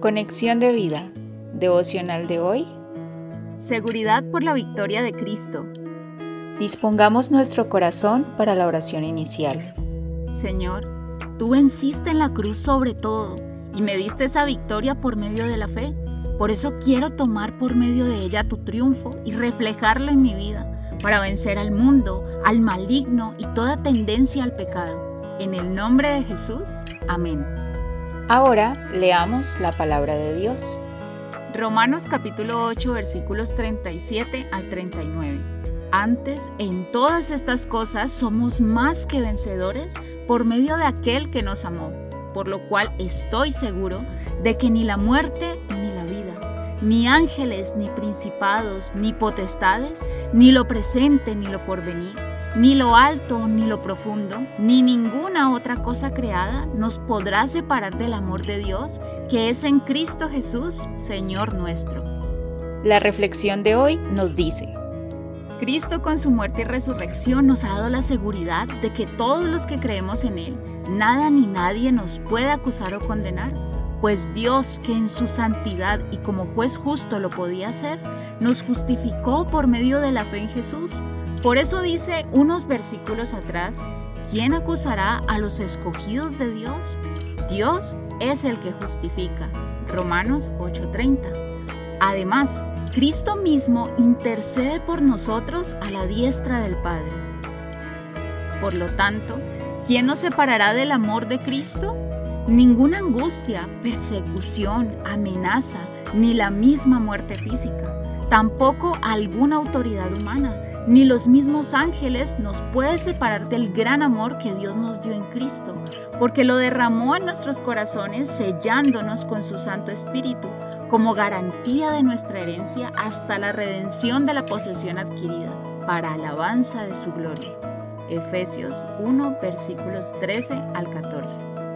Conexión de vida. Devocional de hoy. Seguridad por la victoria de Cristo. Dispongamos nuestro corazón para la oración inicial. Señor, tú venciste en la cruz sobre todo y me diste esa victoria por medio de la fe. Por eso quiero tomar por medio de ella tu triunfo y reflejarlo en mi vida para vencer al mundo, al maligno y toda tendencia al pecado. En el nombre de Jesús. Amén. Ahora leamos la palabra de Dios. Romanos capítulo 8 versículos 37 al 39. Antes, en todas estas cosas somos más que vencedores por medio de aquel que nos amó, por lo cual estoy seguro de que ni la muerte ni la vida, ni ángeles, ni principados, ni potestades, ni lo presente, ni lo porvenir, ni lo alto, ni lo profundo, ni ninguna otra cosa creada nos podrá separar del amor de Dios que es en Cristo Jesús, Señor nuestro. La reflexión de hoy nos dice, Cristo con su muerte y resurrección nos ha dado la seguridad de que todos los que creemos en Él, nada ni nadie nos puede acusar o condenar, pues Dios, que en su santidad y como juez justo lo podía hacer, nos justificó por medio de la fe en Jesús por eso dice unos versículos atrás, ¿quién acusará a los escogidos de Dios? Dios es el que justifica. Romanos 8:30. Además, Cristo mismo intercede por nosotros a la diestra del Padre. Por lo tanto, ¿quién nos separará del amor de Cristo? Ninguna angustia, persecución, amenaza, ni la misma muerte física, tampoco alguna autoridad humana ni los mismos ángeles nos puede separar del gran amor que Dios nos dio en Cristo, porque lo derramó en nuestros corazones sellándonos con su Santo Espíritu como garantía de nuestra herencia hasta la redención de la posesión adquirida, para alabanza de su gloria. Efesios 1 versículos 13 al 14.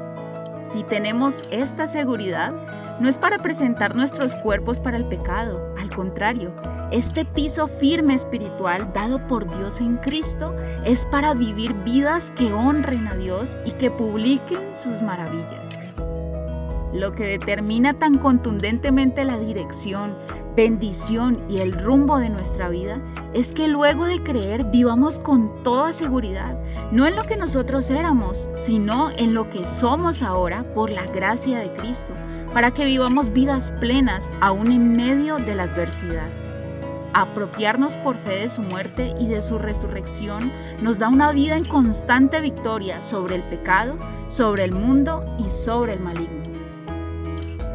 Si tenemos esta seguridad, no es para presentar nuestros cuerpos para el pecado, al contrario, este piso firme espiritual dado por Dios en Cristo es para vivir vidas que honren a Dios y que publiquen sus maravillas. Lo que determina tan contundentemente la dirección, bendición y el rumbo de nuestra vida es que luego de creer vivamos con toda seguridad, no en lo que nosotros éramos, sino en lo que somos ahora por la gracia de Cristo, para que vivamos vidas plenas aún en medio de la adversidad. Apropiarnos por fe de su muerte y de su resurrección nos da una vida en constante victoria sobre el pecado, sobre el mundo y sobre el maligno.